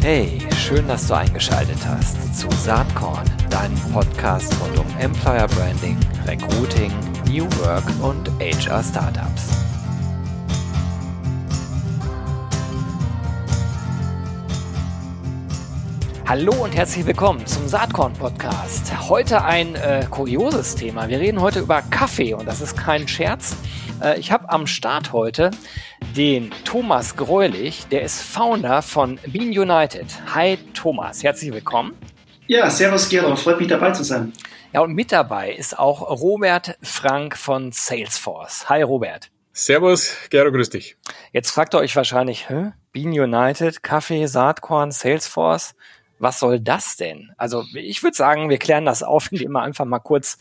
Hey, schön, dass du eingeschaltet hast zu Saatkorn, deinem Podcast rund um Employer Branding, Recruiting, New Work und HR Startups. Hallo und herzlich willkommen zum Saatkorn Podcast. Heute ein äh, kurioses Thema. Wir reden heute über Kaffee und das ist kein Scherz. Äh, ich habe am Start heute den Thomas Greulich, der ist Founder von Bean United. Hi Thomas, herzlich willkommen. Ja, servus Gero, freut mich dabei zu sein. Ja, und mit dabei ist auch Robert Frank von Salesforce. Hi Robert. Servus, Gero, grüß dich. Jetzt fragt ihr euch wahrscheinlich, Hä? Bean United, Kaffee, Saatkorn, Salesforce was soll das denn? Also ich würde sagen, wir klären das auf, indem wir einfach mal kurz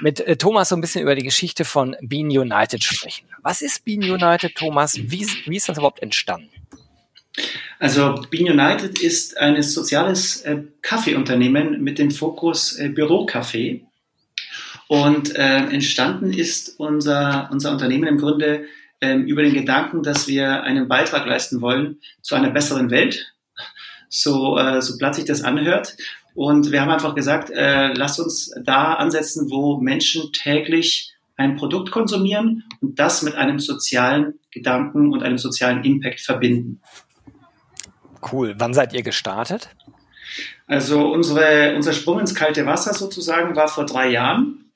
mit äh, Thomas so ein bisschen über die Geschichte von Bean United sprechen. Was ist Bean United, Thomas? Wie, wie ist das überhaupt entstanden? Also Bean United ist ein soziales äh, Kaffeeunternehmen mit dem Fokus äh, Bürokaffee. Und äh, entstanden ist unser, unser Unternehmen im Grunde ähm, über den Gedanken, dass wir einen Beitrag leisten wollen zu einer besseren Welt, so, äh, so platt sich das anhört. Und wir haben einfach gesagt, äh, lass uns da ansetzen, wo Menschen täglich ein Produkt konsumieren und das mit einem sozialen Gedanken und einem sozialen Impact verbinden. Cool. Wann seid ihr gestartet? Also unsere, unser Sprung ins kalte Wasser sozusagen war vor drei Jahren.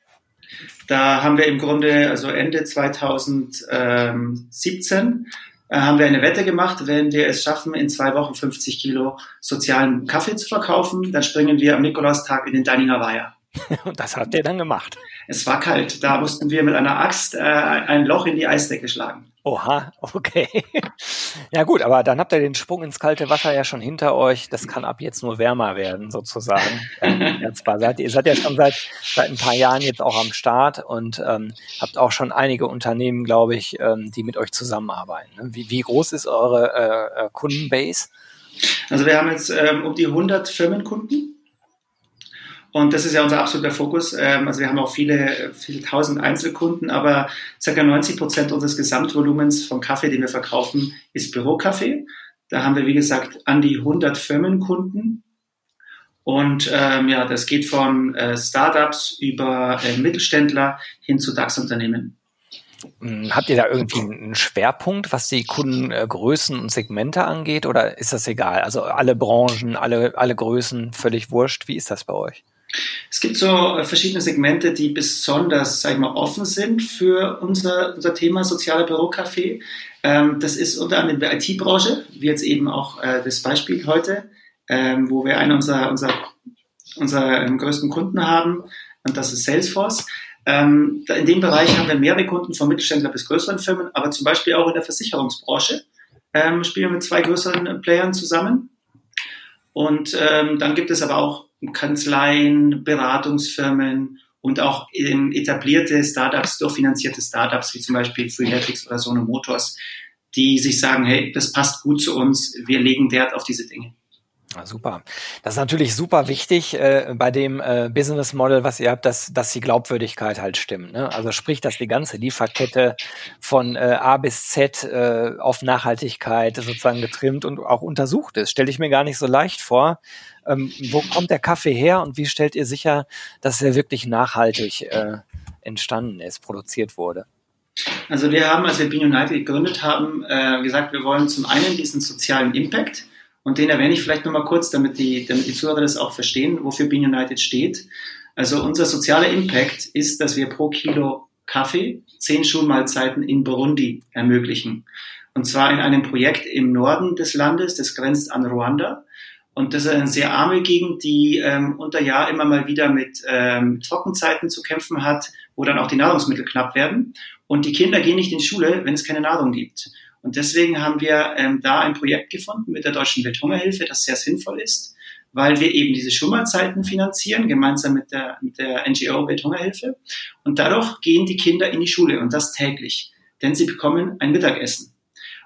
Da haben wir im Grunde, also Ende 2017, äh, haben wir eine Wette gemacht, wenn wir es schaffen, in zwei Wochen 50 Kilo sozialen Kaffee zu verkaufen, dann springen wir am Nikolaustag in den Deininger Weiher. Und das habt ihr dann gemacht? Es war kalt. Da mussten wir mit einer Axt äh, ein Loch in die Eisdecke schlagen. Oha, okay. Ja gut, aber dann habt ihr den Sprung ins kalte Wasser ja schon hinter euch. Das kann ab jetzt nur wärmer werden, sozusagen. jetzt seid, ihr seid ja schon seit, seit ein paar Jahren jetzt auch am Start und ähm, habt auch schon einige Unternehmen, glaube ich, ähm, die mit euch zusammenarbeiten. Ne? Wie, wie groß ist eure äh, äh, Kundenbase? Also wir haben jetzt ähm, um die 100 Firmenkunden und das ist ja unser absoluter Fokus. Ähm, also wir haben auch viele, viele tausend Einzelkunden, aber ca. 90 Prozent unseres Gesamtvolumens vom Kaffee, den wir verkaufen, ist Bürokaffee. Da haben wir, wie gesagt, an die 100 Firmenkunden. Und ähm, ja, das geht von äh, Startups über äh, Mittelständler hin zu DAX-Unternehmen. Hm, habt ihr da irgendwie einen Schwerpunkt, was die Kundengrößen und Segmente angeht, oder ist das egal? Also alle Branchen, alle, alle Größen, völlig wurscht. Wie ist das bei euch? Es gibt so äh, verschiedene Segmente, die besonders, sag ich mal, offen sind für unser, unser Thema sozialer Bürocafé. Ähm, das ist unter anderem die IT-Branche, wie jetzt eben auch äh, das Beispiel heute, ähm, wo wir einen unserer, unserer, unserer ähm, größten Kunden haben, und das ist Salesforce. Ähm, in dem Bereich haben wir mehrere Kunden von Mittelständler bis größeren Firmen, aber zum Beispiel auch in der Versicherungsbranche ähm, spielen wir mit zwei größeren Playern zusammen. Und ähm, dann gibt es aber auch Kanzleien, Beratungsfirmen und auch etablierte Startups, durchfinanzierte Startups wie zum Beispiel Freeletics oder Sono Motors, die sich sagen, hey, das passt gut zu uns, wir legen Wert auf diese Dinge. Ja, super. Das ist natürlich super wichtig äh, bei dem äh, Business Model, was ihr habt, dass, dass die Glaubwürdigkeit halt stimmt. Ne? Also sprich, dass die ganze Lieferkette von äh, A bis Z äh, auf Nachhaltigkeit sozusagen getrimmt und auch untersucht ist. Stelle ich mir gar nicht so leicht vor. Ähm, wo kommt der Kaffee her und wie stellt ihr sicher, dass er wirklich nachhaltig äh, entstanden ist, produziert wurde? Also wir haben, als wir Bean United gegründet haben, äh, gesagt, wir wollen zum einen diesen sozialen Impact und den erwähne ich vielleicht nochmal kurz, damit die, damit die Zuhörer das auch verstehen, wofür Bean United steht. Also unser sozialer Impact ist, dass wir pro Kilo Kaffee zehn Schulmahlzeiten in Burundi ermöglichen. Und zwar in einem Projekt im Norden des Landes, das grenzt an Ruanda. Und das ist eine sehr arme Gegend, die ähm, unter Jahr immer mal wieder mit ähm, Trockenzeiten zu kämpfen hat, wo dann auch die Nahrungsmittel knapp werden. Und die Kinder gehen nicht in Schule, wenn es keine Nahrung gibt. Und deswegen haben wir ähm, da ein Projekt gefunden mit der Deutschen Welthungerhilfe, das sehr sinnvoll ist, weil wir eben diese Schummerzeiten finanzieren, gemeinsam mit der, mit der NGO Welthungerhilfe. Und dadurch gehen die Kinder in die Schule und das täglich, denn sie bekommen ein Mittagessen.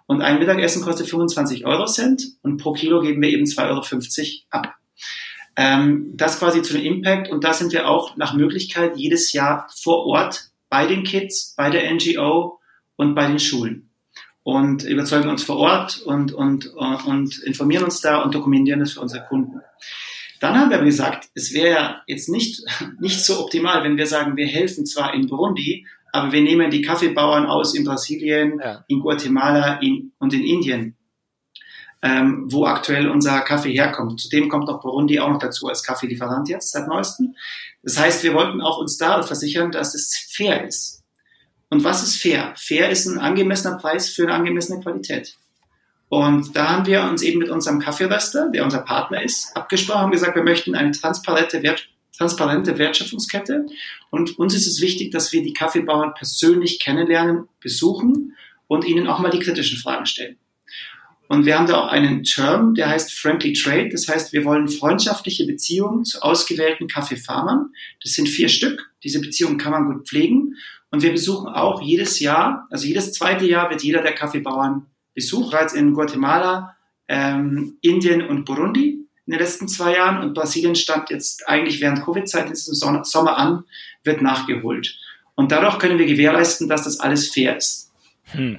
Und ein Mittagessen kostet 25 Euro Cent und pro Kilo geben wir eben 2,50 Euro ab. Ähm, das quasi zu dem Impact und da sind wir auch nach Möglichkeit jedes Jahr vor Ort bei den Kids, bei der NGO und bei den Schulen. Und überzeugen uns vor Ort und, und, und informieren uns da und dokumentieren das für unsere Kunden. Dann haben wir aber gesagt, es wäre jetzt nicht, nicht so optimal, wenn wir sagen, wir helfen zwar in Burundi, aber wir nehmen die Kaffeebauern aus in Brasilien, ja. in Guatemala in, und in Indien, ähm, wo aktuell unser Kaffee herkommt. Zudem kommt noch Burundi auch noch dazu als Kaffeelieferant jetzt seit neuestem. Das heißt, wir wollten auch uns da versichern, dass es fair ist. Und was ist fair? Fair ist ein angemessener Preis für eine angemessene Qualität. Und da haben wir uns eben mit unserem Kaffeeröster, der unser Partner ist, abgesprochen und gesagt, wir möchten eine transparente, Wert, transparente Wertschöpfungskette. Und uns ist es wichtig, dass wir die Kaffeebauern persönlich kennenlernen, besuchen und ihnen auch mal die kritischen Fragen stellen. Und wir haben da auch einen Term, der heißt Friendly Trade. Das heißt, wir wollen freundschaftliche Beziehungen zu ausgewählten Kaffeefarmern. Das sind vier Stück. Diese Beziehungen kann man gut pflegen. Und wir besuchen auch jedes Jahr, also jedes zweite Jahr wird jeder der Kaffeebauern besucht, bereits in Guatemala, ähm, Indien und Burundi in den letzten zwei Jahren. Und Brasilien stand jetzt eigentlich während Covid-Zeit in diesem Sommer an, wird nachgeholt. Und dadurch können wir gewährleisten, dass das alles fair ist. Hm.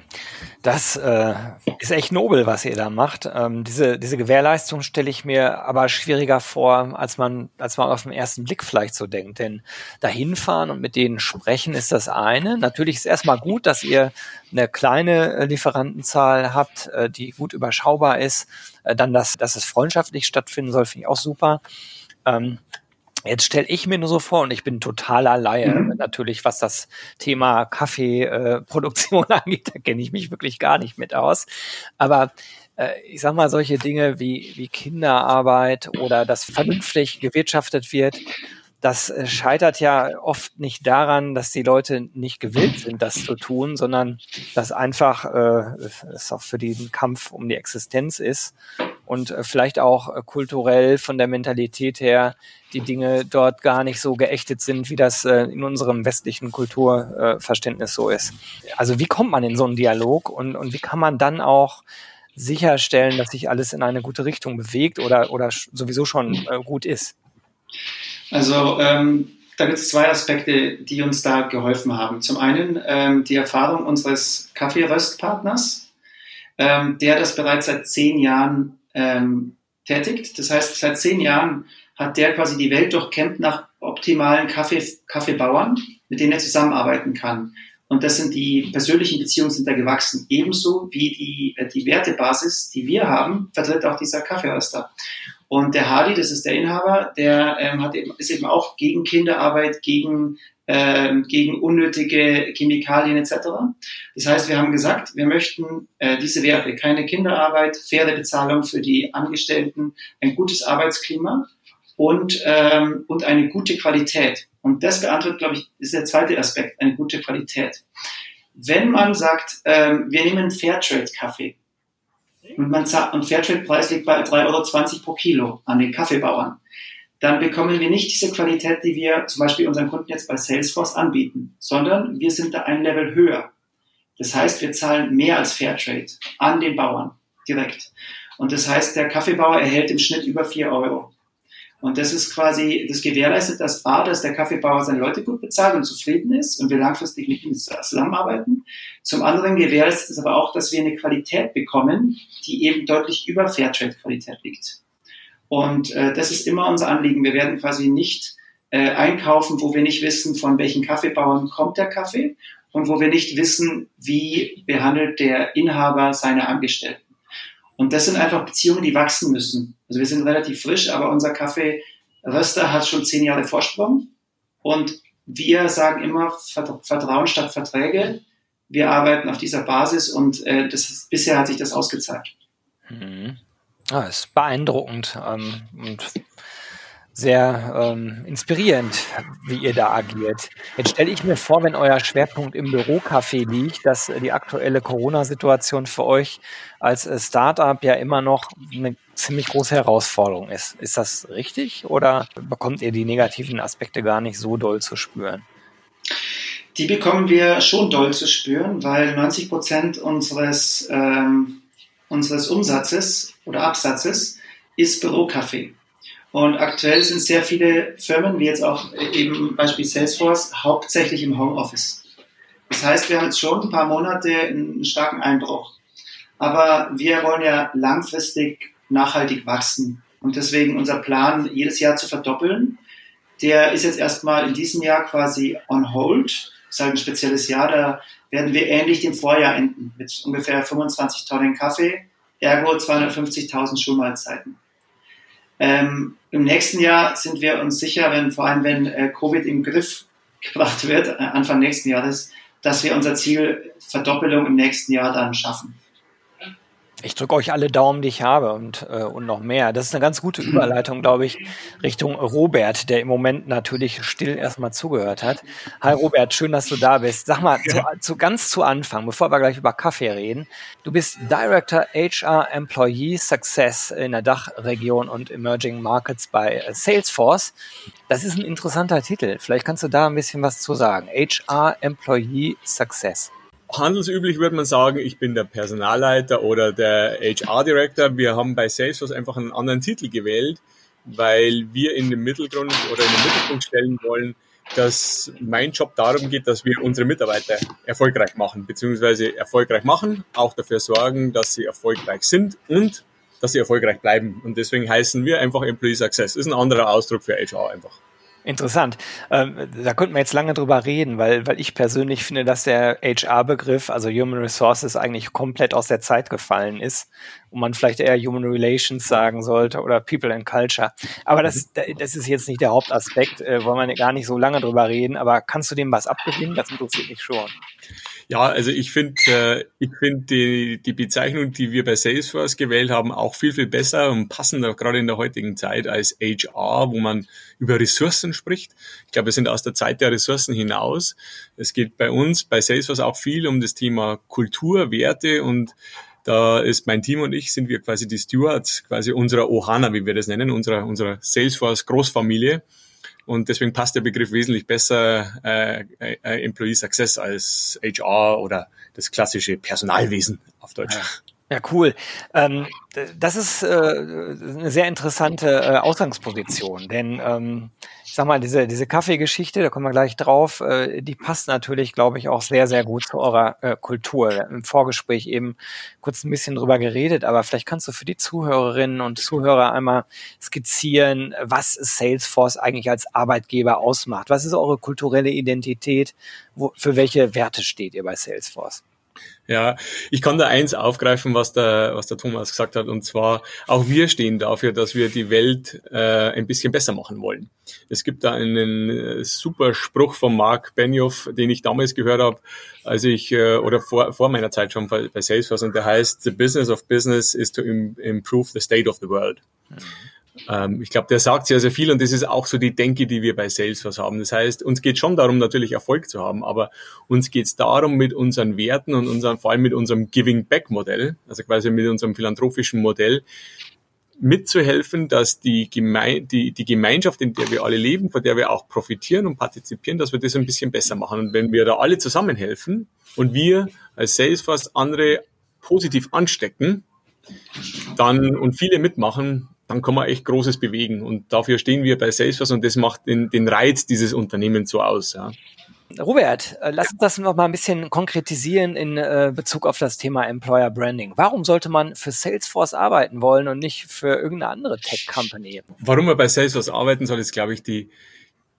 Das äh, ist echt nobel, was ihr da macht. Ähm, diese, diese Gewährleistung stelle ich mir aber schwieriger vor, als man, als man auf den ersten Blick vielleicht so denkt. Denn dahin fahren und mit denen sprechen ist das eine. Natürlich ist erstmal gut, dass ihr eine kleine Lieferantenzahl habt, äh, die gut überschaubar ist. Äh, dann, dass, dass es freundschaftlich stattfinden soll, finde ich auch super. Ähm, Jetzt stelle ich mir nur so vor, und ich bin totaler Laie, mhm. natürlich, was das Thema Kaffeeproduktion äh, angeht, da kenne ich mich wirklich gar nicht mit aus. Aber äh, ich sag mal, solche Dinge wie, wie Kinderarbeit oder dass vernünftig gewirtschaftet wird, das äh, scheitert ja oft nicht daran, dass die Leute nicht gewillt sind, das zu tun, sondern dass einfach äh, es auch für den Kampf um die Existenz ist und äh, vielleicht auch äh, kulturell von der Mentalität her die Dinge dort gar nicht so geächtet sind, wie das äh, in unserem westlichen Kulturverständnis so ist. Also wie kommt man in so einen Dialog und, und wie kann man dann auch sicherstellen, dass sich alles in eine gute Richtung bewegt oder, oder sowieso schon gut ist? Also ähm, da gibt es zwei Aspekte, die uns da geholfen haben. Zum einen ähm, die Erfahrung unseres Kaffeeröstpartners, ähm, der das bereits seit zehn Jahren ähm, tätigt. Das heißt, seit zehn Jahren hat der quasi die Welt durchkämmt nach optimalen Kaffee, Kaffeebauern, mit denen er zusammenarbeiten kann. Und das sind die persönlichen Beziehungen sind da gewachsen. Ebenso wie die, äh, die Wertebasis, die wir haben, vertritt auch dieser Kaffeeröster. Und der Hardy, das ist der Inhaber, der ähm, hat eben, ist eben auch gegen Kinderarbeit, gegen, ähm, gegen unnötige Chemikalien etc. Das heißt, wir haben gesagt, wir möchten äh, diese Werte, keine Kinderarbeit, faire Bezahlung für die Angestellten, ein gutes Arbeitsklima und, ähm, und eine gute Qualität. Und das beantwortet, glaube ich, ist der zweite Aspekt, eine gute Qualität. Wenn man sagt, ähm, wir nehmen Fairtrade-Kaffee, und, man zahlt, und Fairtrade-Preis liegt bei 3,20 Euro pro Kilo an den Kaffeebauern, dann bekommen wir nicht diese Qualität, die wir zum Beispiel unseren Kunden jetzt bei Salesforce anbieten, sondern wir sind da ein Level höher. Das heißt, wir zahlen mehr als Fairtrade an den Bauern direkt. Und das heißt, der Kaffeebauer erhält im Schnitt über 4 Euro. Und das ist quasi, das gewährleistet das A, dass der Kaffeebauer seine Leute gut bezahlt und zufrieden ist und wir langfristig mit ihm zusammenarbeiten. Zum anderen gewährleistet es aber auch, dass wir eine Qualität bekommen, die eben deutlich über Fairtrade-Qualität liegt. Und äh, das ist immer unser Anliegen. Wir werden quasi nicht äh, einkaufen, wo wir nicht wissen, von welchen Kaffeebauern kommt der Kaffee und wo wir nicht wissen, wie behandelt der Inhaber seine Angestellten. Und das sind einfach Beziehungen, die wachsen müssen. Also wir sind relativ frisch, aber unser Kaffee-Röster hat schon zehn Jahre Vorsprung. Und wir sagen immer Vertrauen statt Verträge. Wir arbeiten auf dieser Basis und äh, das, bisher hat sich das ausgezahlt. Mhm. Ah, ist beeindruckend. Ähm, und sehr ähm, inspirierend, wie ihr da agiert. Jetzt stelle ich mir vor, wenn euer Schwerpunkt im Bürocafé liegt, dass die aktuelle Corona-Situation für euch als äh, Startup ja immer noch eine ziemlich große Herausforderung ist. Ist das richtig oder bekommt ihr die negativen Aspekte gar nicht so doll zu spüren? Die bekommen wir schon doll zu spüren, weil 90 Prozent unseres, ähm, unseres Umsatzes oder Absatzes ist Bürocafé. Und aktuell sind sehr viele Firmen, wie jetzt auch eben Beispiel Salesforce, hauptsächlich im Homeoffice. Das heißt, wir haben jetzt schon ein paar Monate einen starken Einbruch. aber wir wollen ja langfristig nachhaltig wachsen. Und deswegen unser Plan, jedes Jahr zu verdoppeln. Der ist jetzt erstmal in diesem Jahr quasi on hold. Das ist halt ein spezielles Jahr. Da werden wir ähnlich dem Vorjahr enden mit ungefähr 25 Tonnen Kaffee, ergo 250.000 Schulmahlzeiten. Ähm, Im nächsten Jahr sind wir uns sicher, wenn, vor allem wenn äh, Covid im Griff gebracht wird, äh, Anfang nächsten Jahres, dass wir unser Ziel Verdoppelung im nächsten Jahr dann schaffen. Ich drücke euch alle Daumen, die ich habe und, äh, und noch mehr. Das ist eine ganz gute Überleitung, glaube ich, Richtung Robert, der im Moment natürlich still erstmal zugehört hat. Hi Robert, schön, dass du da bist. Sag mal, zu, zu, ganz zu Anfang, bevor wir gleich über Kaffee reden. Du bist Director HR Employee Success in der Dachregion und Emerging Markets bei äh, Salesforce. Das ist ein interessanter Titel. Vielleicht kannst du da ein bisschen was zu sagen. HR Employee Success handelsüblich würde man sagen, ich bin der Personalleiter oder der HR Director. Wir haben bei Salesforce einfach einen anderen Titel gewählt, weil wir in den Mittelgrund oder in den Mittelpunkt stellen wollen, dass mein Job darum geht, dass wir unsere Mitarbeiter erfolgreich machen, beziehungsweise erfolgreich machen, auch dafür sorgen, dass sie erfolgreich sind und dass sie erfolgreich bleiben. Und deswegen heißen wir einfach Employee Success. Ist ein anderer Ausdruck für HR einfach. Interessant. Ähm, da könnten wir jetzt lange drüber reden, weil, weil ich persönlich finde, dass der HR-Begriff, also Human Resources, eigentlich komplett aus der Zeit gefallen ist und man vielleicht eher Human Relations sagen sollte oder People and Culture. Aber das, das ist jetzt nicht der Hauptaspekt, äh, wollen wir gar nicht so lange drüber reden, aber kannst du dem was abgewinnen? Das interessiert mich schon. Ja, also ich finde äh, ich finde die, die Bezeichnung, die wir bei Salesforce gewählt haben, auch viel, viel besser und passender, gerade in der heutigen Zeit, als HR, wo man über Ressourcen spricht. Ich glaube, wir sind aus der Zeit der Ressourcen hinaus. Es geht bei uns, bei Salesforce auch viel um das Thema Kultur, Werte und da ist mein Team und ich sind wir quasi die Stewards, quasi unserer Ohana, wie wir das nennen, unserer, unserer Salesforce Großfamilie. Und deswegen passt der Begriff wesentlich besser äh, äh, Employee Success als HR oder das klassische Personalwesen auf Deutsch. Ja. Ja, cool. Ähm, das ist äh, eine sehr interessante äh, Ausgangsposition, denn ähm, ich sag mal, diese, diese Kaffeegeschichte, da kommen wir gleich drauf, äh, die passt natürlich, glaube ich, auch sehr, sehr gut zu eurer äh, Kultur. Im Vorgespräch eben kurz ein bisschen drüber geredet, aber vielleicht kannst du für die Zuhörerinnen und Zuhörer einmal skizzieren, was Salesforce eigentlich als Arbeitgeber ausmacht. Was ist eure kulturelle Identität? Wo, für welche Werte steht ihr bei Salesforce? Ja, ich kann da eins aufgreifen, was der, was der Thomas gesagt hat, und zwar auch wir stehen dafür, dass wir die Welt äh, ein bisschen besser machen wollen. Es gibt da einen äh, super Spruch von Mark Benioff, den ich damals gehört habe, als ich äh, oder vor, vor meiner Zeit schon bei, Salesforce, und der heißt: The business of business is to im, improve the state of the world. Mhm. Ähm, ich glaube, der sagt sehr, sehr viel und das ist auch so die Denke, die wir bei Salesforce haben. Das heißt, uns geht schon darum, natürlich Erfolg zu haben, aber uns geht es darum, mit unseren Werten und unseren, vor allem mit unserem Giving Back Modell, also quasi mit unserem philanthropischen Modell, mitzuhelfen, dass die, Geme die, die Gemeinschaft, in der wir alle leben, von der wir auch profitieren und partizipieren, dass wir das ein bisschen besser machen. Und wenn wir da alle zusammenhelfen und wir als Salesforce andere positiv anstecken, dann und viele mitmachen, dann kann man echt Großes bewegen. Und dafür stehen wir bei Salesforce und das macht den, den Reiz dieses Unternehmens so aus. Ja. Robert, äh, lass uns das noch mal ein bisschen konkretisieren in äh, Bezug auf das Thema Employer Branding. Warum sollte man für Salesforce arbeiten wollen und nicht für irgendeine andere Tech-Company? Warum man bei Salesforce arbeiten soll, ist, glaube ich, die,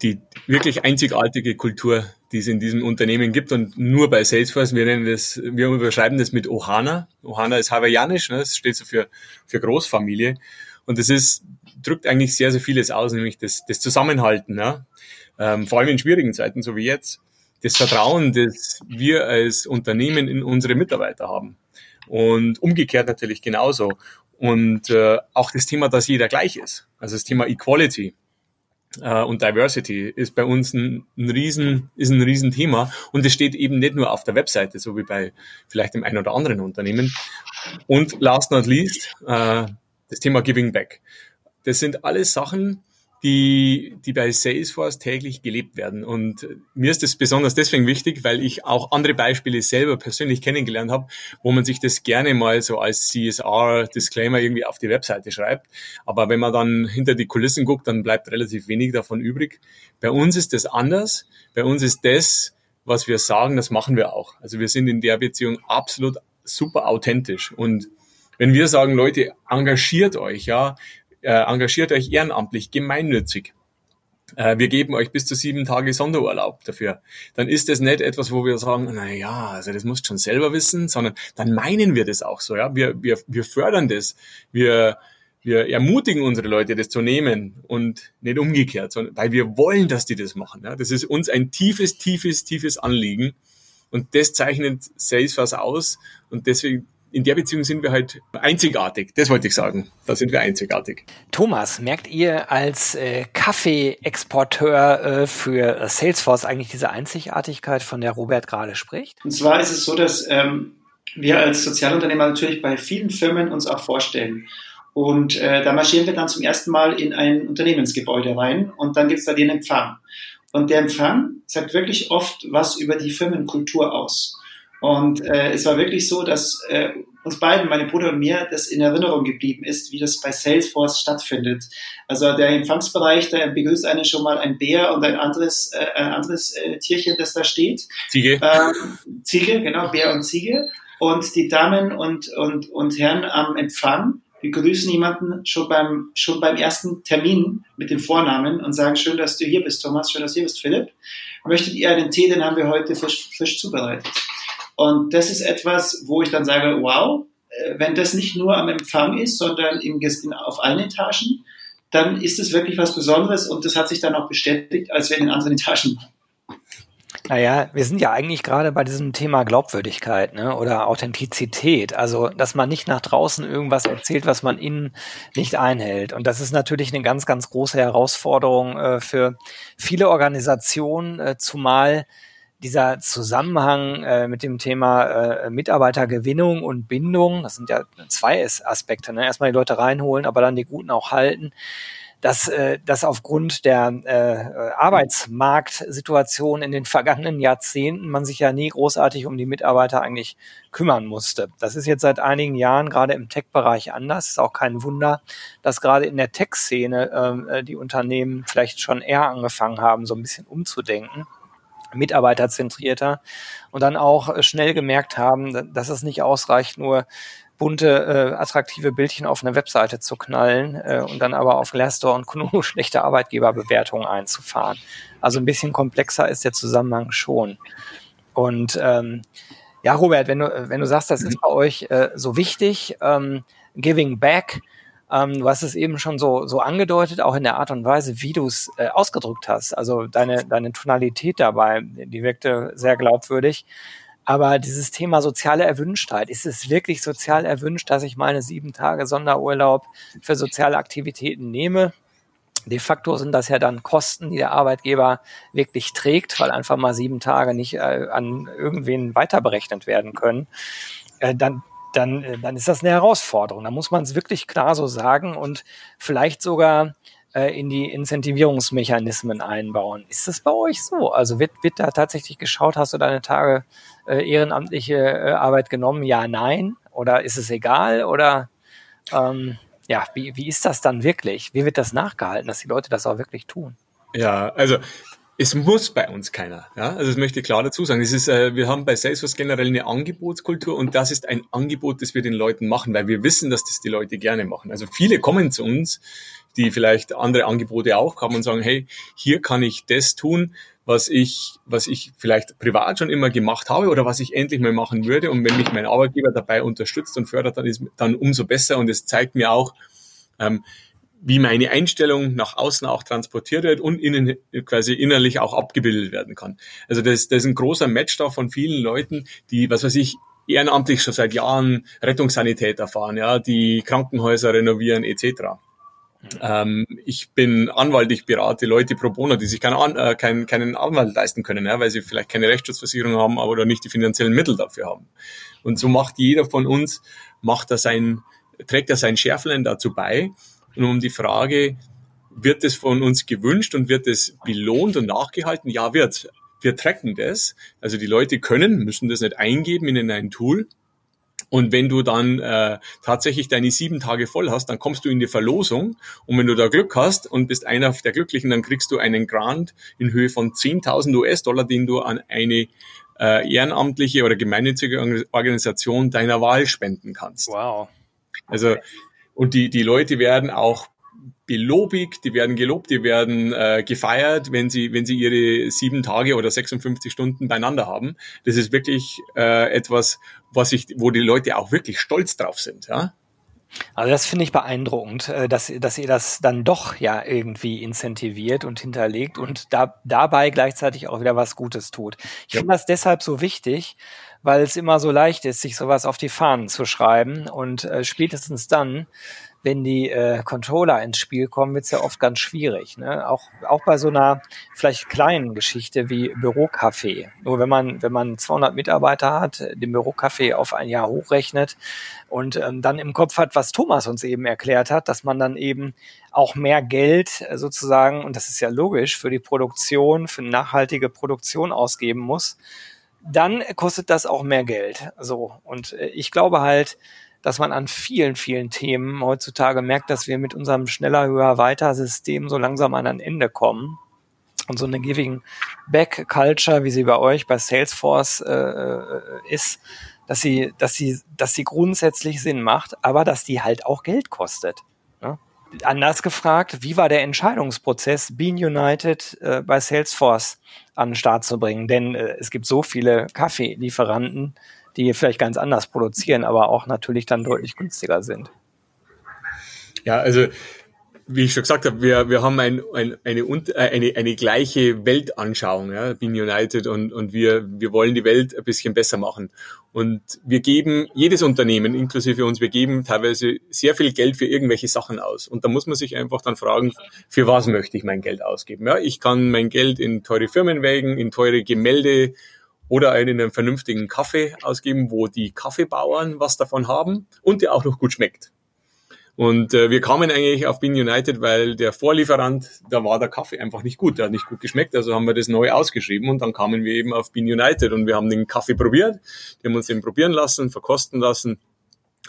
die wirklich einzigartige Kultur, die es in diesem Unternehmen gibt und nur bei Salesforce. Wir nennen das, wir überschreiben das mit Ohana. Ohana ist hawaiianisch, ne? das steht so für, für Großfamilie. Und das ist, drückt eigentlich sehr, sehr vieles aus, nämlich das, das Zusammenhalten, ja? ähm, vor allem in schwierigen Zeiten, so wie jetzt, das Vertrauen, das wir als Unternehmen in unsere Mitarbeiter haben. Und umgekehrt natürlich genauso. Und äh, auch das Thema, dass jeder gleich ist. Also das Thema Equality äh, und Diversity ist bei uns ein, ein riesen ist ein Riesenthema und es steht eben nicht nur auf der Webseite, so wie bei vielleicht dem einen oder anderen Unternehmen. Und last not least, äh, das Thema Giving Back. Das sind alles Sachen, die, die bei Salesforce täglich gelebt werden. Und mir ist das besonders deswegen wichtig, weil ich auch andere Beispiele selber persönlich kennengelernt habe, wo man sich das gerne mal so als CSR-Disclaimer irgendwie auf die Webseite schreibt. Aber wenn man dann hinter die Kulissen guckt, dann bleibt relativ wenig davon übrig. Bei uns ist das anders. Bei uns ist das, was wir sagen, das machen wir auch. Also wir sind in der Beziehung absolut super authentisch. Und wenn wir sagen, Leute, engagiert euch, ja, äh, engagiert euch ehrenamtlich, gemeinnützig, äh, wir geben euch bis zu sieben Tage Sonderurlaub dafür, dann ist das nicht etwas, wo wir sagen, na ja, also das musst du schon selber wissen, sondern dann meinen wir das auch so, ja, wir, wir, wir fördern das, wir, wir ermutigen unsere Leute, das zu nehmen und nicht umgekehrt, sondern weil wir wollen, dass die das machen. Ja. Das ist uns ein tiefes, tiefes, tiefes Anliegen. Und das zeichnet Salesforce aus. Und deswegen in der Beziehung sind wir halt einzigartig. Das wollte ich sagen. Da sind wir einzigartig. Thomas, merkt ihr als äh, Kaffee-Exporteur äh, für Salesforce eigentlich diese Einzigartigkeit, von der Robert gerade spricht? Und zwar ist es so, dass ähm, wir als Sozialunternehmer natürlich bei vielen Firmen uns auch vorstellen. Und äh, da marschieren wir dann zum ersten Mal in ein Unternehmensgebäude rein und dann gibt es da den Empfang. Und der Empfang sagt wirklich oft was über die Firmenkultur aus. Und äh, es war wirklich so, dass äh, uns beiden, meine Bruder und mir, das in Erinnerung geblieben ist, wie das bei Salesforce stattfindet. Also der Empfangsbereich, da begrüßt einen schon mal ein Bär und ein anderes, äh, ein anderes äh, Tierchen, das da steht. Ziege. Ähm, Ziege, genau, Bär und Ziege. Und die Damen und, und, und Herren am Empfang begrüßen jemanden schon beim, schon beim ersten Termin mit dem Vornamen und sagen, schön, dass du hier bist, Thomas, schön, dass du hier bist, Philipp. Möchtet ihr einen Tee, den haben wir heute frisch, frisch zubereitet. Und das ist etwas, wo ich dann sage, wow, äh, wenn das nicht nur am Empfang ist, sondern im, auf allen Etagen, dann ist es wirklich was Besonderes und das hat sich dann auch bestätigt, als wir in den anderen Etagen waren. Naja, wir sind ja eigentlich gerade bei diesem Thema Glaubwürdigkeit ne, oder Authentizität. Also, dass man nicht nach draußen irgendwas erzählt, was man innen nicht einhält. Und das ist natürlich eine ganz, ganz große Herausforderung äh, für viele Organisationen, äh, zumal dieser Zusammenhang äh, mit dem Thema äh, Mitarbeitergewinnung und Bindung, das sind ja zwei Aspekte, ne? erstmal die Leute reinholen, aber dann die Guten auch halten, dass, äh, dass aufgrund der äh, Arbeitsmarktsituation in den vergangenen Jahrzehnten man sich ja nie großartig um die Mitarbeiter eigentlich kümmern musste. Das ist jetzt seit einigen Jahren gerade im Tech-Bereich anders. Ist auch kein Wunder, dass gerade in der Tech-Szene ähm, äh, die Unternehmen vielleicht schon eher angefangen haben, so ein bisschen umzudenken mitarbeiterzentrierter und dann auch äh, schnell gemerkt haben, dass es nicht ausreicht, nur bunte, äh, attraktive Bildchen auf eine Webseite zu knallen äh, und dann aber auf Glassdoor und Kununu schlechte Arbeitgeberbewertungen einzufahren. Also ein bisschen komplexer ist der Zusammenhang schon. Und ähm, ja, Robert, wenn du, wenn du sagst, das ist bei euch äh, so wichtig, ähm, Giving Back, ähm, du hast es eben schon so, so angedeutet, auch in der Art und Weise, wie du es äh, ausgedrückt hast. Also deine, deine Tonalität dabei, die wirkte sehr glaubwürdig. Aber dieses Thema soziale Erwünschtheit, ist es wirklich sozial erwünscht, dass ich meine sieben Tage Sonderurlaub für soziale Aktivitäten nehme? De facto sind das ja dann Kosten, die der Arbeitgeber wirklich trägt, weil einfach mal sieben Tage nicht äh, an irgendwen weiterberechnet werden können. Äh, dann dann, äh, dann ist das eine Herausforderung. Da muss man es wirklich klar so sagen und vielleicht sogar äh, in die Incentivierungsmechanismen einbauen. Ist das bei euch so? Also wird, wird da tatsächlich geschaut, hast du deine Tage äh, ehrenamtliche äh, Arbeit genommen? Ja, nein? Oder ist es egal? Oder ähm, ja, wie, wie ist das dann wirklich? Wie wird das nachgehalten, dass die Leute das auch wirklich tun? Ja, also es muss bei uns keiner. Ja? Also das möchte ich klar dazu sagen. Es ist, äh, wir haben bei Salesforce generell eine Angebotskultur und das ist ein Angebot, das wir den Leuten machen, weil wir wissen, dass das die Leute gerne machen. Also viele kommen zu uns, die vielleicht andere Angebote auch haben und sagen, hey, hier kann ich das tun, was ich, was ich vielleicht privat schon immer gemacht habe oder was ich endlich mal machen würde. Und wenn mich mein Arbeitgeber dabei unterstützt und fördert, dann ist dann umso besser. Und es zeigt mir auch, ähm, wie meine Einstellung nach außen auch transportiert wird und innen quasi innerlich auch abgebildet werden kann. Also das, das ist ein großer Match da von vielen Leuten, die, was weiß ich, ehrenamtlich schon seit Jahren Rettungssanität erfahren, ja, die Krankenhäuser renovieren etc. Ähm, ich bin Anwalt, ich berate Leute pro bono, die sich keinen, äh, keinen, keinen Anwalt leisten können, ja, weil sie vielleicht keine Rechtsschutzversicherung haben aber oder nicht die finanziellen Mittel dafür haben. Und so macht jeder von uns, macht er sein, trägt er sein Schärflein dazu bei, und um die Frage, wird es von uns gewünscht und wird es belohnt und nachgehalten? Ja, wird. Wir tracken das. Also die Leute können, müssen das nicht eingeben in ein Tool. Und wenn du dann äh, tatsächlich deine sieben Tage voll hast, dann kommst du in die Verlosung. Und wenn du da Glück hast und bist einer der Glücklichen, dann kriegst du einen Grant in Höhe von 10.000 US-Dollar, den du an eine äh, ehrenamtliche oder gemeinnützige Organisation deiner Wahl spenden kannst. Wow. Also und die die Leute werden auch belobigt, die werden gelobt, die werden äh, gefeiert, wenn sie, wenn sie ihre sieben Tage oder 56 Stunden beieinander haben. Das ist wirklich äh, etwas, was ich, wo die Leute auch wirklich stolz drauf sind. Ja? Also das finde ich beeindruckend, äh, dass, dass ihr das dann doch ja irgendwie incentiviert und hinterlegt und da, dabei gleichzeitig auch wieder was Gutes tut. Ich ja. finde das deshalb so wichtig, weil es immer so leicht ist, sich sowas auf die Fahnen zu schreiben und äh, spätestens dann, wenn die äh, Controller ins Spiel kommen, wird es ja oft ganz schwierig. Ne? Auch, auch bei so einer vielleicht kleinen Geschichte wie Bürocafé. Nur wenn man, wenn man 200 Mitarbeiter hat, den Bürocafé auf ein Jahr hochrechnet und ähm, dann im Kopf hat, was Thomas uns eben erklärt hat, dass man dann eben auch mehr Geld äh, sozusagen, und das ist ja logisch, für die Produktion, für nachhaltige Produktion ausgeben muss, dann kostet das auch mehr Geld. So. Und äh, ich glaube halt, dass man an vielen, vielen Themen heutzutage merkt, dass wir mit unserem schneller, höher, weiter System so langsam an ein Ende kommen. Und so eine Giving Back Culture, wie sie bei euch bei Salesforce äh, äh, ist, dass sie, dass sie, dass sie grundsätzlich Sinn macht, aber dass die halt auch Geld kostet. Ne? Anders gefragt, wie war der Entscheidungsprozess, Bean United äh, bei Salesforce an den Start zu bringen? Denn äh, es gibt so viele Kaffeelieferanten, die vielleicht ganz anders produzieren, aber auch natürlich dann deutlich günstiger sind. Ja, also wie ich schon gesagt habe, wir, wir haben ein, ein, eine, äh, eine, eine gleiche Weltanschauung, ja, Bean United, und, und wir, wir wollen die Welt ein bisschen besser machen. Und wir geben, jedes Unternehmen, inklusive uns, wir geben teilweise sehr viel Geld für irgendwelche Sachen aus. Und da muss man sich einfach dann fragen, für was möchte ich mein Geld ausgeben? Ja, ich kann mein Geld in teure Firmenwägen, in teure Gemälde oder einen, einen vernünftigen Kaffee ausgeben, wo die Kaffeebauern was davon haben und der auch noch gut schmeckt. Und äh, wir kamen eigentlich auf Bean United, weil der Vorlieferant, da war der Kaffee einfach nicht gut, der hat nicht gut geschmeckt, also haben wir das neu ausgeschrieben und dann kamen wir eben auf Bean United und wir haben den Kaffee probiert, wir haben uns den probieren lassen, verkosten lassen.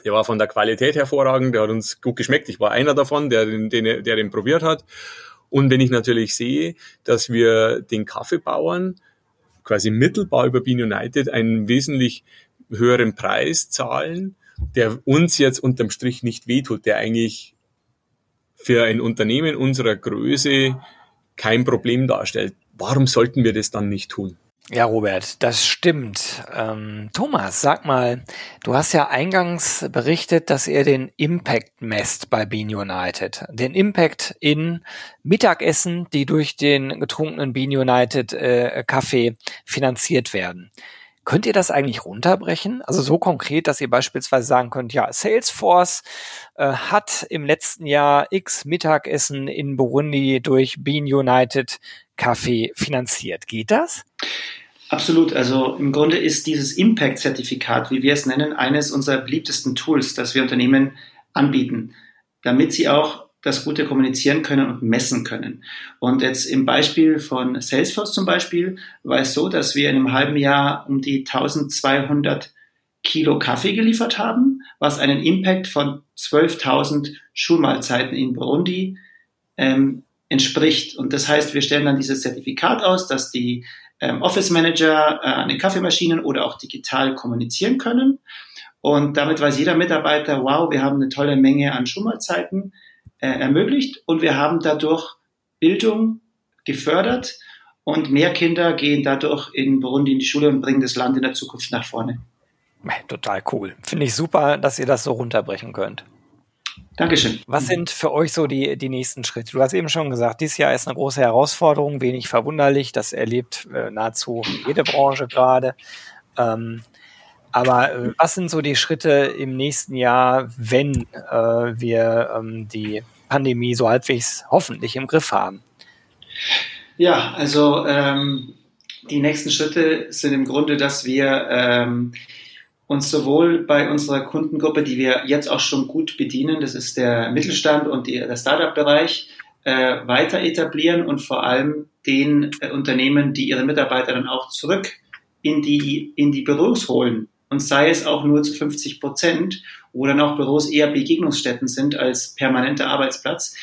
Der war von der Qualität hervorragend, der hat uns gut geschmeckt. Ich war einer davon, der den, den, der den probiert hat. Und wenn ich natürlich sehe, dass wir den Kaffeebauern quasi mittelbar über Bean United einen wesentlich höheren Preis zahlen, der uns jetzt unterm Strich nicht wehtut, der eigentlich für ein Unternehmen unserer Größe kein Problem darstellt. Warum sollten wir das dann nicht tun? Ja, Robert, das stimmt. Ähm, Thomas, sag mal, du hast ja eingangs berichtet, dass ihr den Impact messt bei Bean United. Den Impact in Mittagessen, die durch den getrunkenen Bean United äh, Kaffee finanziert werden. Könnt ihr das eigentlich runterbrechen? Also so konkret, dass ihr beispielsweise sagen könnt, ja, Salesforce äh, hat im letzten Jahr X Mittagessen in Burundi durch Bean United Kaffee finanziert. Geht das? Absolut. Also im Grunde ist dieses Impact-Zertifikat, wie wir es nennen, eines unserer beliebtesten Tools, das wir Unternehmen anbieten, damit sie auch das Gute kommunizieren können und messen können. Und jetzt im Beispiel von Salesforce zum Beispiel war es so, dass wir in einem halben Jahr um die 1200 Kilo Kaffee geliefert haben, was einen Impact von 12.000 Schulmahlzeiten in Burundi ähm, entspricht. Und das heißt, wir stellen dann dieses Zertifikat aus, dass die ähm, Office Manager äh, an den Kaffeemaschinen oder auch digital kommunizieren können. Und damit weiß jeder Mitarbeiter, wow, wir haben eine tolle Menge an Schulmahlzeiten äh, ermöglicht und wir haben dadurch Bildung gefördert und mehr Kinder gehen dadurch in Burundi in die Schule und bringen das Land in der Zukunft nach vorne. Total cool. Finde ich super, dass ihr das so runterbrechen könnt. Dankeschön. Was sind für euch so die, die nächsten Schritte? Du hast eben schon gesagt, dieses Jahr ist eine große Herausforderung, wenig verwunderlich. Das erlebt äh, nahezu jede Branche gerade. Ähm, aber äh, was sind so die Schritte im nächsten Jahr, wenn äh, wir ähm, die Pandemie so halbwegs hoffentlich im Griff haben? Ja, also ähm, die nächsten Schritte sind im Grunde, dass wir ähm, uns sowohl bei unserer Kundengruppe, die wir jetzt auch schon gut bedienen, das ist der Mittelstand und die, der Startup-Bereich, äh, weiter etablieren und vor allem den äh, Unternehmen, die ihre Mitarbeiter dann auch zurück in die, in die Büros holen. Und sei es auch nur zu 50 Prozent, wo dann auch Büros eher Begegnungsstätten sind als permanenter Arbeitsplatz,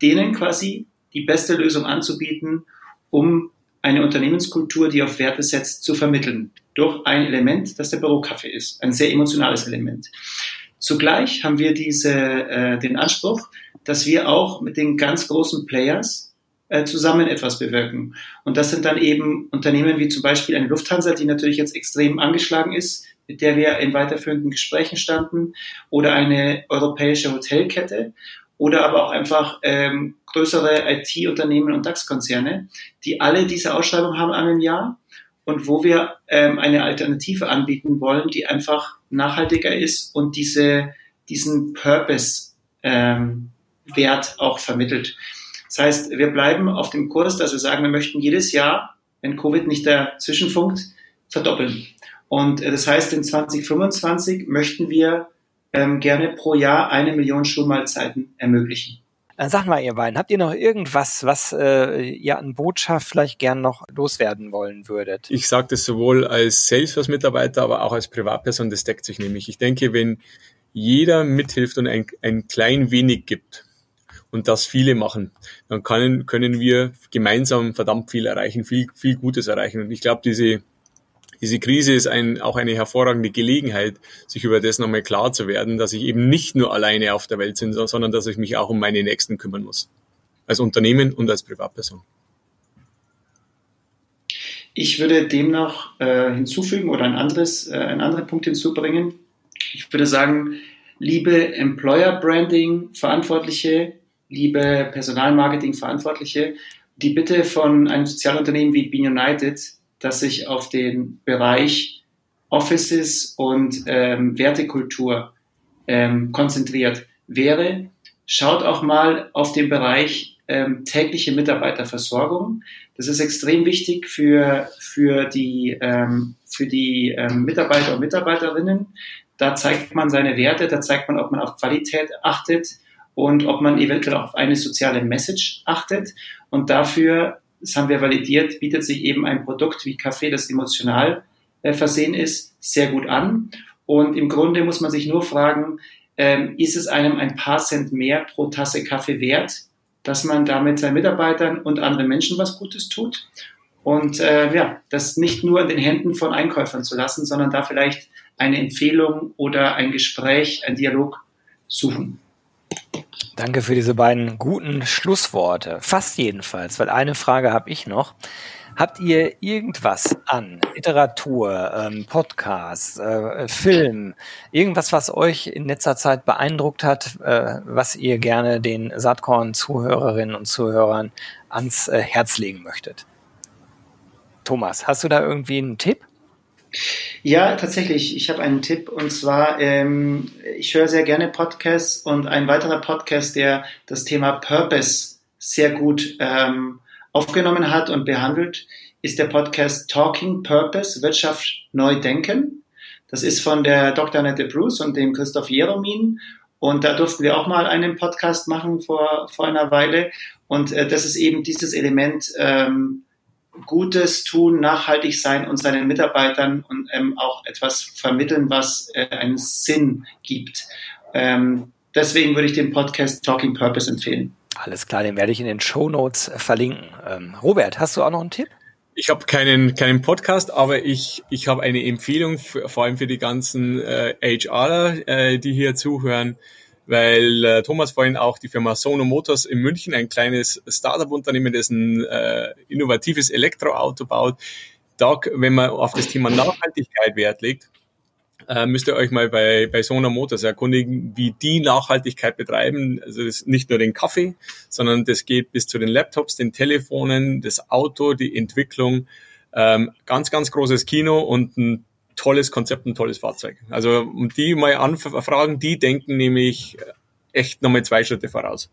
denen quasi die beste Lösung anzubieten, um eine Unternehmenskultur, die auf Werte setzt, zu vermitteln. durch ein Element, das der Bürokaffee ist. Ein sehr emotionales Element. Zugleich haben wir diese, äh, den Anspruch, dass wir auch mit den ganz großen Players äh, zusammen etwas bewirken. Und das sind dann eben Unternehmen wie zum Beispiel eine Lufthansa, die natürlich jetzt extrem angeschlagen ist, mit der wir in weiterführenden Gesprächen standen, oder eine europäische Hotelkette oder aber auch einfach ähm, größere IT-Unternehmen und DAX-Konzerne, die alle diese Ausschreibung haben an einem Jahr und wo wir ähm, eine Alternative anbieten wollen, die einfach nachhaltiger ist und diese, diesen Purpose ähm, auch vermittelt. Das heißt, wir bleiben auf dem Kurs, dass wir sagen, wir möchten jedes Jahr, wenn Covid nicht dazwischen funkt, verdoppeln. Und äh, das heißt, in 2025 möchten wir ähm, gerne pro Jahr eine Million Schulmahlzeiten ermöglichen. Dann sag mal, ihr beiden, habt ihr noch irgendwas, was äh, ihr an Botschaft vielleicht gern noch loswerden wollen würdet? Ich sage das sowohl als Salesforce-Mitarbeiter, aber auch als Privatperson, das deckt sich nämlich. Ich denke, wenn jeder mithilft und ein, ein klein wenig gibt und das viele machen, dann können, können wir gemeinsam verdammt viel erreichen, viel, viel Gutes erreichen. Und ich glaube, diese diese Krise ist ein, auch eine hervorragende Gelegenheit, sich über das nochmal klar zu werden, dass ich eben nicht nur alleine auf der Welt bin, sondern dass ich mich auch um meine Nächsten kümmern muss. Als Unternehmen und als Privatperson. Ich würde dem noch äh, hinzufügen oder ein anderes, äh, einen anderen Punkt hinzubringen. Ich würde sagen, liebe Employer Branding Verantwortliche, liebe Personalmarketing Verantwortliche, die Bitte von einem Sozialunternehmen wie Bean United das sich auf den Bereich Offices und ähm, Wertekultur ähm, konzentriert wäre. Schaut auch mal auf den Bereich ähm, tägliche Mitarbeiterversorgung. Das ist extrem wichtig für, für die, ähm, für die ähm, Mitarbeiter und Mitarbeiterinnen. Da zeigt man seine Werte, da zeigt man, ob man auf Qualität achtet und ob man eventuell auf eine soziale Message achtet. Und dafür das haben wir validiert, bietet sich eben ein Produkt wie Kaffee, das emotional äh, versehen ist, sehr gut an. Und im Grunde muss man sich nur fragen, ähm, ist es einem ein paar Cent mehr pro Tasse Kaffee wert, dass man damit seinen Mitarbeitern und anderen Menschen was Gutes tut? Und äh, ja, das nicht nur in den Händen von Einkäufern zu lassen, sondern da vielleicht eine Empfehlung oder ein Gespräch, ein Dialog suchen. Danke für diese beiden guten Schlussworte. Fast jedenfalls, weil eine Frage habe ich noch. Habt ihr irgendwas an Literatur, ähm, Podcast, äh, Film, irgendwas, was euch in letzter Zeit beeindruckt hat, äh, was ihr gerne den Saatkorn-Zuhörerinnen und Zuhörern ans äh, Herz legen möchtet? Thomas, hast du da irgendwie einen Tipp? Ja, tatsächlich. Ich habe einen Tipp und zwar, ähm, ich höre sehr gerne Podcasts und ein weiterer Podcast, der das Thema Purpose sehr gut ähm, aufgenommen hat und behandelt, ist der Podcast Talking Purpose, Wirtschaft neu denken. Das ist von der Dr. Annette Bruce und dem Christoph Jeromin. Und da durften wir auch mal einen Podcast machen vor, vor einer Weile. Und äh, das ist eben dieses Element, ähm, Gutes tun, nachhaltig sein und seinen Mitarbeitern und ähm, auch etwas vermitteln, was äh, einen Sinn gibt. Ähm, deswegen würde ich den Podcast Talking Purpose empfehlen. Alles klar, den werde ich in den Show Notes verlinken. Ähm, Robert, hast du auch noch einen Tipp? Ich habe keinen, keinen Podcast, aber ich, ich habe eine Empfehlung, für, vor allem für die ganzen äh, HRer, äh, die hier zuhören weil äh, Thomas vorhin auch die Firma Sono Motors in München, ein kleines Startup-Unternehmen, das ein äh, innovatives Elektroauto baut. Da, wenn man auf das Thema Nachhaltigkeit Wert legt, äh, müsst ihr euch mal bei, bei Sono Motors erkundigen, wie die Nachhaltigkeit betreiben. Also das ist nicht nur den Kaffee, sondern das geht bis zu den Laptops, den Telefonen, das Auto, die Entwicklung. Ähm, ganz, ganz großes Kino und ein tolles Konzept, ein tolles Fahrzeug. Also um die mal anfragen, die denken nämlich echt nochmal zwei Schritte voraus.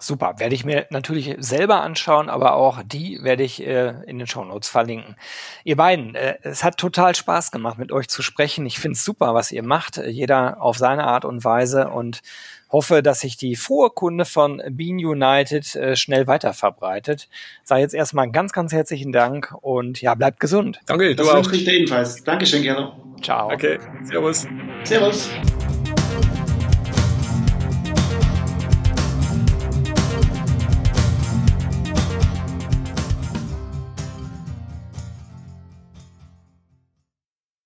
Super, werde ich mir natürlich selber anschauen, aber auch die werde ich äh, in den Show Notes verlinken. Ihr beiden, äh, es hat total Spaß gemacht, mit euch zu sprechen. Ich finde es super, was ihr macht, jeder auf seine Art und Weise und hoffe, dass sich die Vorkunde von Bean United äh, schnell weiter verbreitet. Sei jetzt erstmal ganz, ganz herzlichen Dank und ja, bleibt gesund. Danke, du das auch. wünsche ich dir ebenfalls. Dankeschön, Gero. Ciao. Okay, servus. Servus.